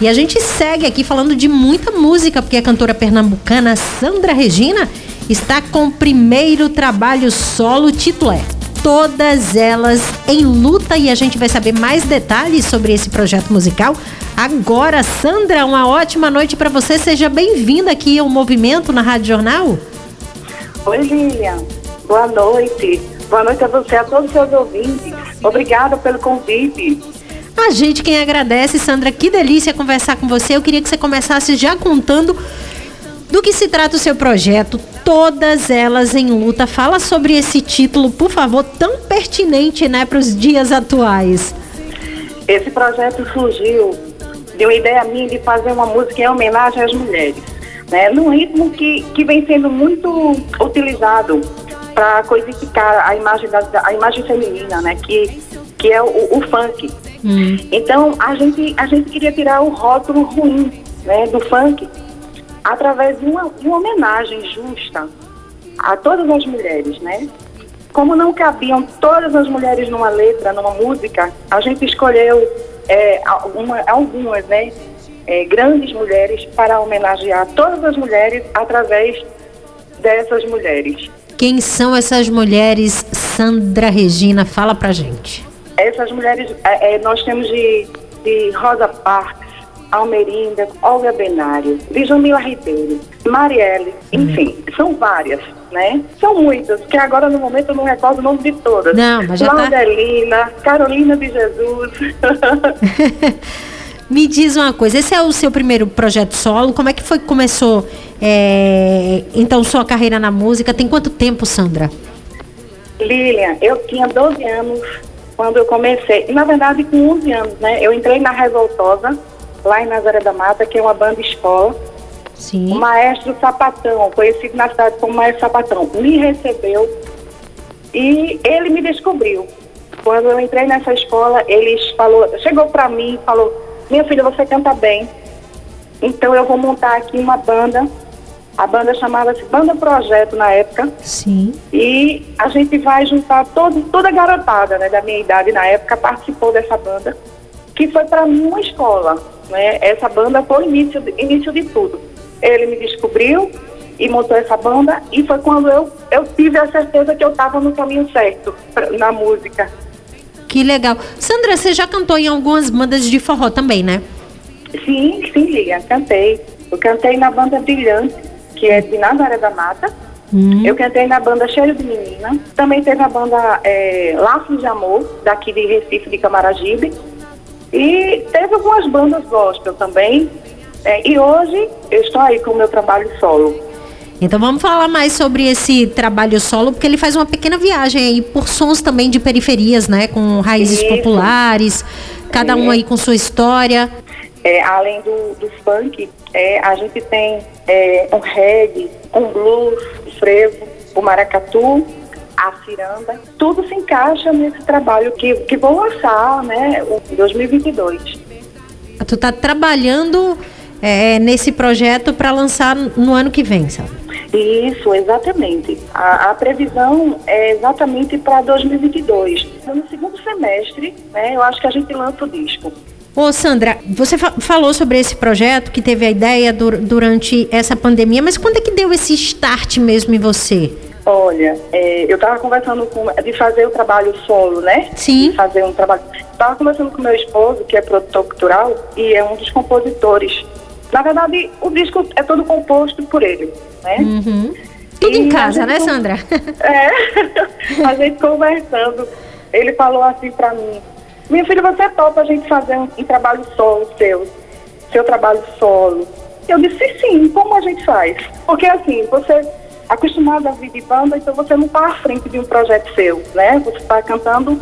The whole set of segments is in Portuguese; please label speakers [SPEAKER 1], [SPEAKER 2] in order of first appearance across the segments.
[SPEAKER 1] E a gente segue aqui falando de muita música, porque a cantora pernambucana Sandra Regina está com o primeiro trabalho solo, o título é Todas Elas em Luta, e a gente vai saber mais detalhes sobre esse projeto musical. Agora, Sandra, uma ótima noite para você. Seja bem-vinda aqui ao Movimento na Rádio Jornal.
[SPEAKER 2] Oi, Lilian. Boa noite. Boa noite a você, a todos os seus ouvintes. Obrigada pelo convite.
[SPEAKER 1] A gente quem agradece, Sandra. Que delícia conversar com você. Eu queria que você começasse já contando do que se trata o seu projeto, Todas Elas em Luta. Fala sobre esse título, por favor, tão pertinente né, para os dias atuais.
[SPEAKER 2] Esse projeto surgiu de uma ideia minha de fazer uma música em homenagem às mulheres, né, num ritmo que, que vem sendo muito utilizado para codificar a imagem, da, a imagem feminina, né, que, que é o, o funk. Hum. Então, a gente, a gente queria tirar o rótulo ruim né, do funk através de uma, de uma homenagem justa a todas as mulheres, né? Como não cabiam todas as mulheres numa letra, numa música, a gente escolheu é, alguma, algumas, né? É, grandes mulheres para homenagear todas as mulheres através dessas mulheres.
[SPEAKER 1] Quem são essas mulheres, Sandra Regina? Fala pra gente.
[SPEAKER 2] Essas mulheres, é, é nós temos de, de Rosa Parks, Almerinda, Olga Benário, Djamila Ribeiro, Marielle, enfim, uhum. são várias, né? São muitas, que agora no momento eu não recordo o nome de todas.
[SPEAKER 1] Não, mas já
[SPEAKER 2] Laudelina, tá... Carolina de Jesus.
[SPEAKER 1] Me diz uma coisa, esse é o seu primeiro projeto solo? Como é que foi que começou, é, então, sua carreira na música? Tem quanto tempo, Sandra?
[SPEAKER 2] Lilian, eu tinha 12 anos quando eu comecei. Na verdade, com 11 anos, né? Eu entrei na Revoltosa, lá em Nazaré da Mata, que é uma banda escola.
[SPEAKER 1] Sim.
[SPEAKER 2] O maestro Sapatão, conhecido na cidade como Maestro Sapatão, me recebeu e ele me descobriu. Quando eu entrei nessa escola, ele falou, chegou para mim e falou: Minha filha, você canta bem. Então eu vou montar aqui uma banda. A banda chamava-se Banda Projeto na época.
[SPEAKER 1] Sim.
[SPEAKER 2] E a gente vai juntar todo, toda a garotada né, da minha idade na época participou dessa banda, que foi para mim uma escola. Né? Essa banda foi o início, início de tudo. Ele me descobriu e montou essa banda e foi quando eu, eu tive a certeza que eu estava no caminho certo pra, na música.
[SPEAKER 1] Que legal. Sandra, você já cantou em algumas bandas de forró também, né?
[SPEAKER 2] Sim, sim, Lia, cantei. Eu cantei na banda Brilhante, que é de Nazaré da Mata. Hum. Eu cantei na banda Cheiro de Menina. Também teve a banda é, Laços de Amor, daqui de Recife, de Camaragibe. E teve algumas bandas gospel também. É, e hoje eu estou aí com o meu trabalho solo.
[SPEAKER 1] Então vamos falar mais sobre esse trabalho solo, porque ele faz uma pequena viagem aí por sons também de periferias, né? Com raízes Isso. populares, cada é. um aí com sua história.
[SPEAKER 2] É, além do, do funk, é, a gente tem é, um reggae, um blues, o frevo, o maracatu a ciranda, tudo se encaixa nesse trabalho que, que vou lançar, né, em 2022.
[SPEAKER 1] Tu está trabalhando é, nesse projeto para lançar no ano que vem, sabe?
[SPEAKER 2] Isso, exatamente. A, a previsão é exatamente para 2022. No segundo semestre, né, eu acho que a gente lança o disco.
[SPEAKER 1] Ô Sandra, você fa falou sobre esse projeto que teve a ideia dur durante essa pandemia, mas quando é que deu esse start mesmo em você?
[SPEAKER 2] Olha, é, eu estava conversando com de fazer o trabalho solo, né?
[SPEAKER 1] Sim.
[SPEAKER 2] De fazer um trabalho. Estava conversando com meu esposo, que é produtor cultural e é um dos compositores. Na verdade, o disco é todo composto por ele, né?
[SPEAKER 1] Uhum. Tudo e em casa, né, Sandra?
[SPEAKER 2] É, a gente conversando, ele falou assim para mim: Minha filha, você topa a gente fazer um, um trabalho solo seu, seu trabalho solo? Eu disse sim, como a gente faz? Porque assim, você acostumado a vir de banda, então você não está à frente de um projeto seu, né? Você está cantando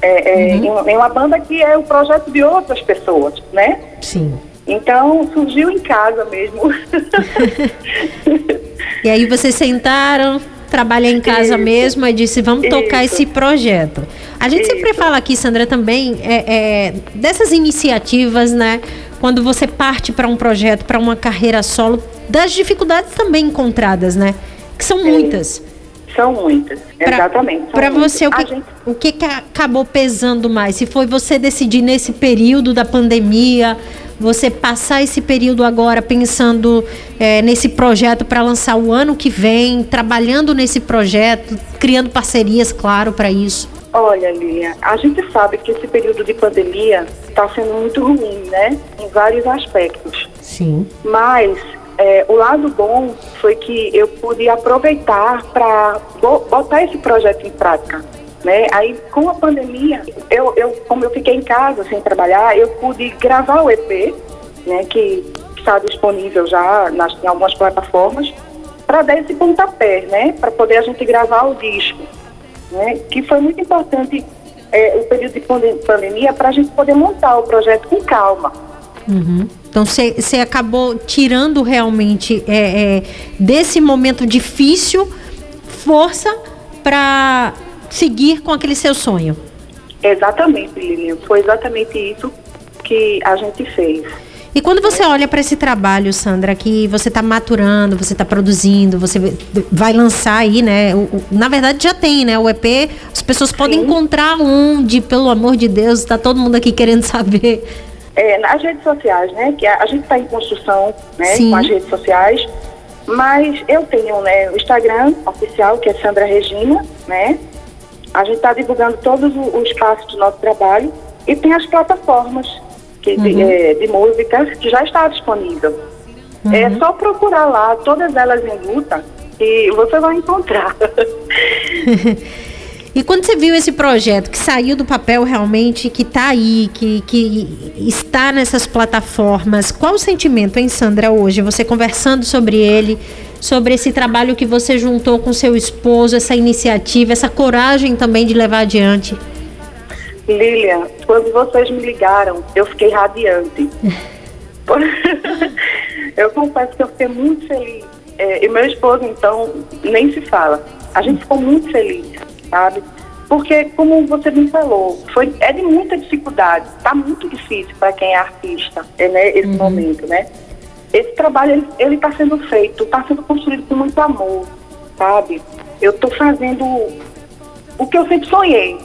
[SPEAKER 2] é, é, uhum. em, em, uma banda que é o projeto de outras pessoas, né?
[SPEAKER 1] Sim.
[SPEAKER 2] Então surgiu em casa mesmo.
[SPEAKER 1] e aí vocês sentaram, trabalha em casa Isso. mesmo e disse vamos tocar Isso. esse projeto. A gente Isso. sempre fala aqui, Sandra, também é, é, dessas iniciativas, né? Quando você parte para um projeto, para uma carreira solo, das dificuldades também encontradas, né? Que são muitas.
[SPEAKER 2] São muitas, pra, exatamente.
[SPEAKER 1] Para você, o que, gente... o que acabou pesando mais? Se foi você decidir nesse período da pandemia você passar esse período agora pensando é, nesse projeto para lançar o ano que vem, trabalhando nesse projeto, criando parcerias, claro, para isso?
[SPEAKER 2] Olha, Lilian, a gente sabe que esse período de pandemia está sendo muito ruim, né? Em vários aspectos.
[SPEAKER 1] Sim.
[SPEAKER 2] Mas é, o lado bom foi que eu pude aproveitar para botar esse projeto em prática. Né? Aí, com a pandemia, eu, eu, como eu fiquei em casa sem trabalhar, eu pude gravar o EP, né, que está disponível já nas, em algumas plataformas, para dar esse pontapé, né, para poder a gente gravar o disco. Né, que foi muito importante é, o período de pandemia para a gente poder montar o projeto com calma.
[SPEAKER 1] Uhum. Então você acabou tirando realmente é, é, desse momento difícil força para seguir com aquele seu sonho.
[SPEAKER 2] Exatamente, Lilian. Foi exatamente isso que a gente fez.
[SPEAKER 1] E quando você olha para esse trabalho, Sandra, que você está maturando, você está produzindo, você vai lançar aí, né? O, o, na verdade já tem, né? O EP, as pessoas podem Sim. encontrar onde, pelo amor de Deus, está todo mundo aqui querendo saber.
[SPEAKER 2] É, nas redes sociais, né? Que a, a gente está em construção, né? Sim. Com as redes sociais. Mas eu tenho, né? O Instagram oficial, que é Sandra Regina, né? A gente está divulgando todos os passos do nosso trabalho e tem as plataformas que, uhum. de, é, de músicas que já está disponível. Uhum. É só procurar lá, todas elas em luta, e você vai encontrar.
[SPEAKER 1] E quando você viu esse projeto que saiu do papel realmente, que está aí, que, que está nessas plataformas, qual o sentimento, hein, Sandra, hoje? Você conversando sobre ele, sobre esse trabalho que você juntou com seu esposo, essa iniciativa, essa coragem também de levar adiante?
[SPEAKER 2] Lilian, quando vocês me ligaram, eu fiquei radiante. eu confesso que eu fiquei muito feliz. É, e meu esposo, então, nem se fala. A gente ficou muito feliz sabe? Porque, como você me falou, foi, é de muita dificuldade, está muito difícil para quem é artista, é, né, esse uhum. momento, né? Esse trabalho, ele está sendo feito, está sendo construído com muito amor, sabe? Eu estou fazendo o que eu sempre sonhei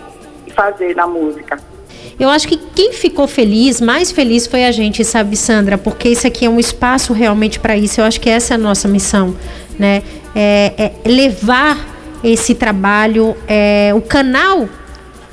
[SPEAKER 2] fazer na música.
[SPEAKER 1] Eu acho que quem ficou feliz, mais feliz foi a gente, sabe, Sandra? Porque isso aqui é um espaço realmente para isso. Eu acho que essa é a nossa missão, né? É, é levar esse trabalho. É, o canal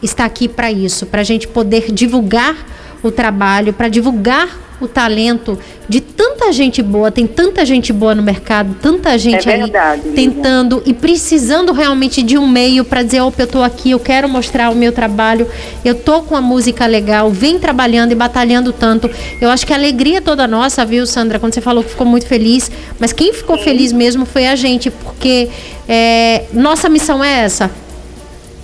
[SPEAKER 1] está aqui para isso, para a gente poder divulgar o trabalho, para divulgar o talento de tanta gente boa, tem tanta gente boa no mercado, tanta gente
[SPEAKER 2] é verdade,
[SPEAKER 1] aí tentando e precisando realmente de um meio para dizer, opa, eu estou aqui, eu quero mostrar o meu trabalho, eu tô com a música legal, vem trabalhando e batalhando tanto. Eu acho que a alegria é toda nossa, viu, Sandra, quando você falou que ficou muito feliz, mas quem ficou Sim. feliz mesmo foi a gente, porque é, nossa missão é essa,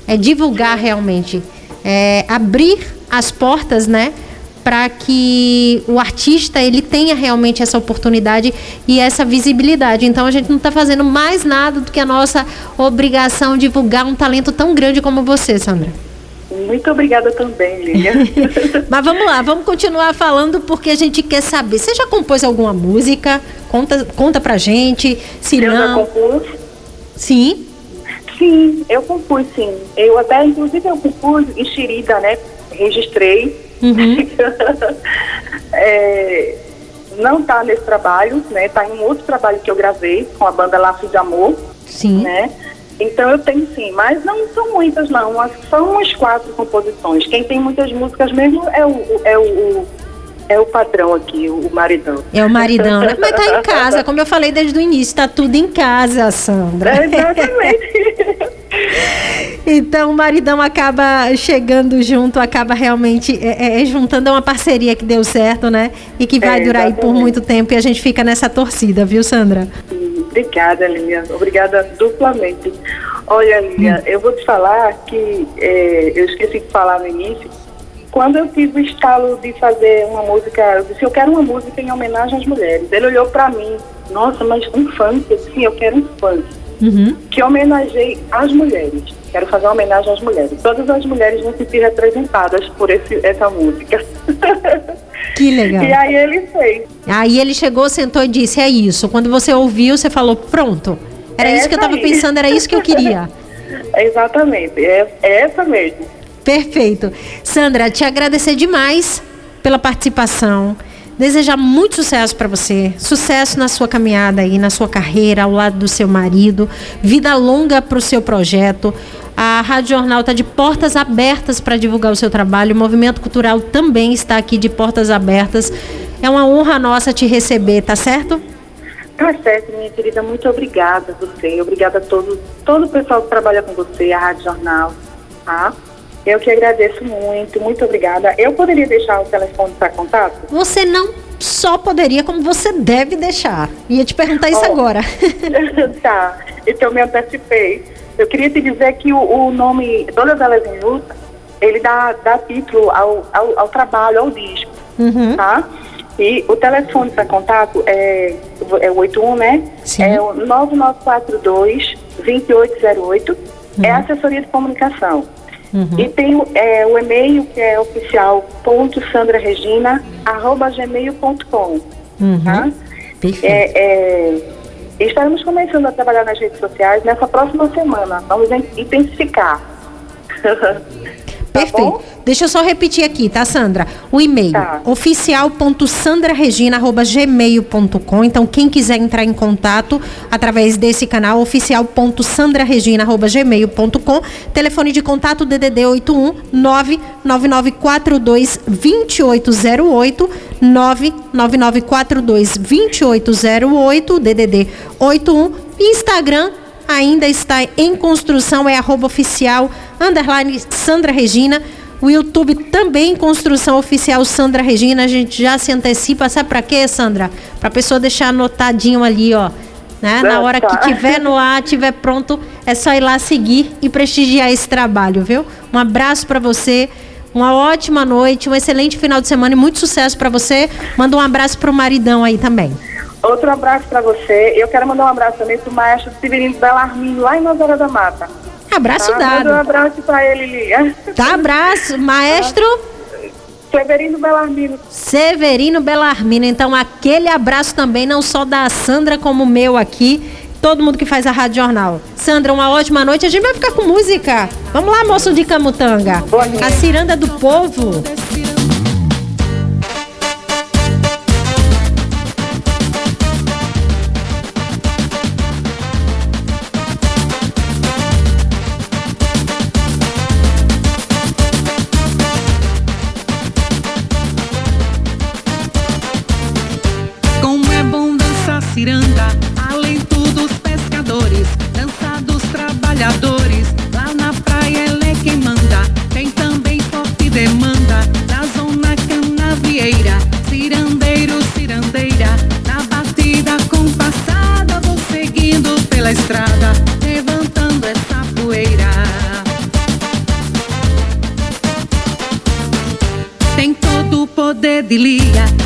[SPEAKER 1] é divulgar realmente, é abrir as portas, né? Para que o artista ele tenha realmente essa oportunidade e essa visibilidade. Então a gente não está fazendo mais nada do que a nossa obrigação divulgar um talento tão grande como você, Sandra.
[SPEAKER 2] Muito obrigada também, Lilian.
[SPEAKER 1] Mas vamos lá, vamos continuar falando porque a gente quer saber. Você já compôs alguma música? Conta, conta pra gente. Se
[SPEAKER 2] eu
[SPEAKER 1] não.
[SPEAKER 2] Já compus?
[SPEAKER 1] Sim.
[SPEAKER 2] Sim, eu compus sim. Eu até, inclusive, eu compus enxerida, né? Registrei
[SPEAKER 1] Uhum.
[SPEAKER 2] é, não está nesse trabalho, né? Está em um outro trabalho que eu gravei com a banda Laços de Amor.
[SPEAKER 1] Sim.
[SPEAKER 2] Né? Então eu tenho sim, mas não são muitas não, são umas quatro composições. Quem tem muitas músicas mesmo é o, é o, é o patrão aqui, o maridão.
[SPEAKER 1] É o maridão, né? Mas tá em casa, como eu falei desde o início, tá tudo em casa, Sandra.
[SPEAKER 2] É, exatamente.
[SPEAKER 1] Então o maridão acaba chegando junto, acaba realmente é, é, juntando uma parceria que deu certo, né? E que vai é, durar aí por muito tempo e a gente fica nessa torcida, viu, Sandra?
[SPEAKER 2] Obrigada, Lilian. Obrigada duplamente. Olha, Lilian, hum. eu vou te falar que é, eu esqueci de falar no início. Quando eu tive o estalo de fazer uma música, eu disse, eu quero uma música em homenagem às mulheres. Ele olhou para mim, nossa, mas um funk? Eu disse, sim, eu quero um funk.
[SPEAKER 1] Uhum.
[SPEAKER 2] Que homenageie as mulheres. Quero fazer uma homenagem às mulheres. Todas as mulheres vão se sentir representadas por esse, essa música.
[SPEAKER 1] Que legal.
[SPEAKER 2] E aí ele fez.
[SPEAKER 1] Aí ele chegou, sentou e disse: É isso. Quando você ouviu, você falou: Pronto. Era é isso que eu estava pensando, era isso que eu queria.
[SPEAKER 2] Exatamente. É, é essa mesmo.
[SPEAKER 1] Perfeito. Sandra, te agradecer demais pela participação desejar muito sucesso para você, sucesso na sua caminhada aí, na sua carreira, ao lado do seu marido, vida longa para o seu projeto. A Rádio Jornal está de portas abertas para divulgar o seu trabalho. O Movimento Cultural também está aqui de portas abertas. É uma honra nossa te receber, tá certo?
[SPEAKER 2] Tá certo, minha querida. Muito obrigada a você. Obrigada a todo, todo o pessoal que trabalha com você, a Rádio Jornal. Tá? Eu que agradeço muito, muito obrigada. Eu poderia deixar o telefone para contato?
[SPEAKER 1] Você não só poderia, como você deve deixar. Ia te perguntar isso oh. agora.
[SPEAKER 2] tá, então me antecipei. Eu queria te dizer que o, o nome Todas Elas em Luta, ele dá, dá título ao, ao, ao trabalho, ao disco, uhum. tá? E o telefone para contato é, é o 81, né? Sim. É o 9942 2808. Uhum. É assessoria de comunicação. Uhum. E tem é, o e-mail que é oficial.sandraregina.gmail.com. Uhum. Tá? É, é, estaremos começando a trabalhar nas redes sociais nessa próxima semana. Vamos intensificar.
[SPEAKER 1] Tá Perfeito. Bom? Deixa eu só repetir aqui, tá, Sandra? O e-mail tá. oficial.sandraregina@gmail.com. Então, quem quiser entrar em contato através desse canal oficial.sandraregina@gmail.com. Telefone de contato DDD 81 99942 2808 99942 2808 DDD 81 Instagram ainda está em construção, é arroba oficial, underline Sandra Regina. O YouTube também construção oficial Sandra Regina. A gente já se antecipa. Sabe para quê, Sandra? Para pessoa deixar anotadinho ali, ó. Né? Na hora que tiver no ar, tiver pronto, é só ir lá seguir e prestigiar esse trabalho, viu? Um abraço para você. Uma ótima noite, um excelente final de semana e muito sucesso para você. Manda um abraço pro maridão aí também.
[SPEAKER 2] Outro abraço para você. Eu quero mandar um abraço também pro maestro Severino Belarmino, lá em Nazaré da Mata.
[SPEAKER 1] Abraço tá? dado.
[SPEAKER 2] Um abraço para ele, Lia.
[SPEAKER 1] Tá, abraço. Maestro...
[SPEAKER 2] Severino Belarmino.
[SPEAKER 1] Severino Belarmino. Então, aquele abraço também, não só da Sandra, como o meu aqui. Todo mundo que faz a Rádio Jornal. Sandra, uma ótima noite. A gente vai ficar com música. Vamos lá, moço de Camutanga. A ciranda do povo.
[SPEAKER 3] estrada, levantando essa poeira. Tem todo o poder de Lia.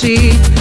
[SPEAKER 3] see.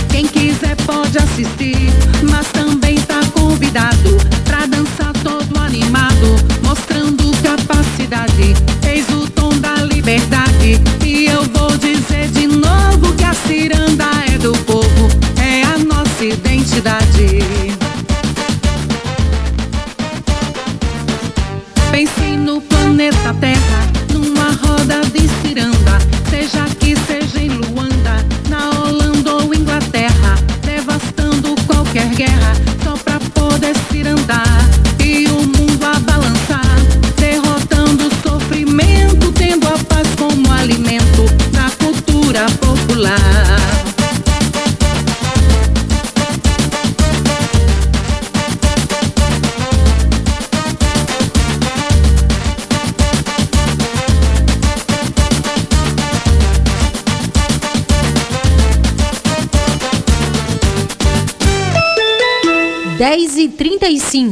[SPEAKER 1] e 35.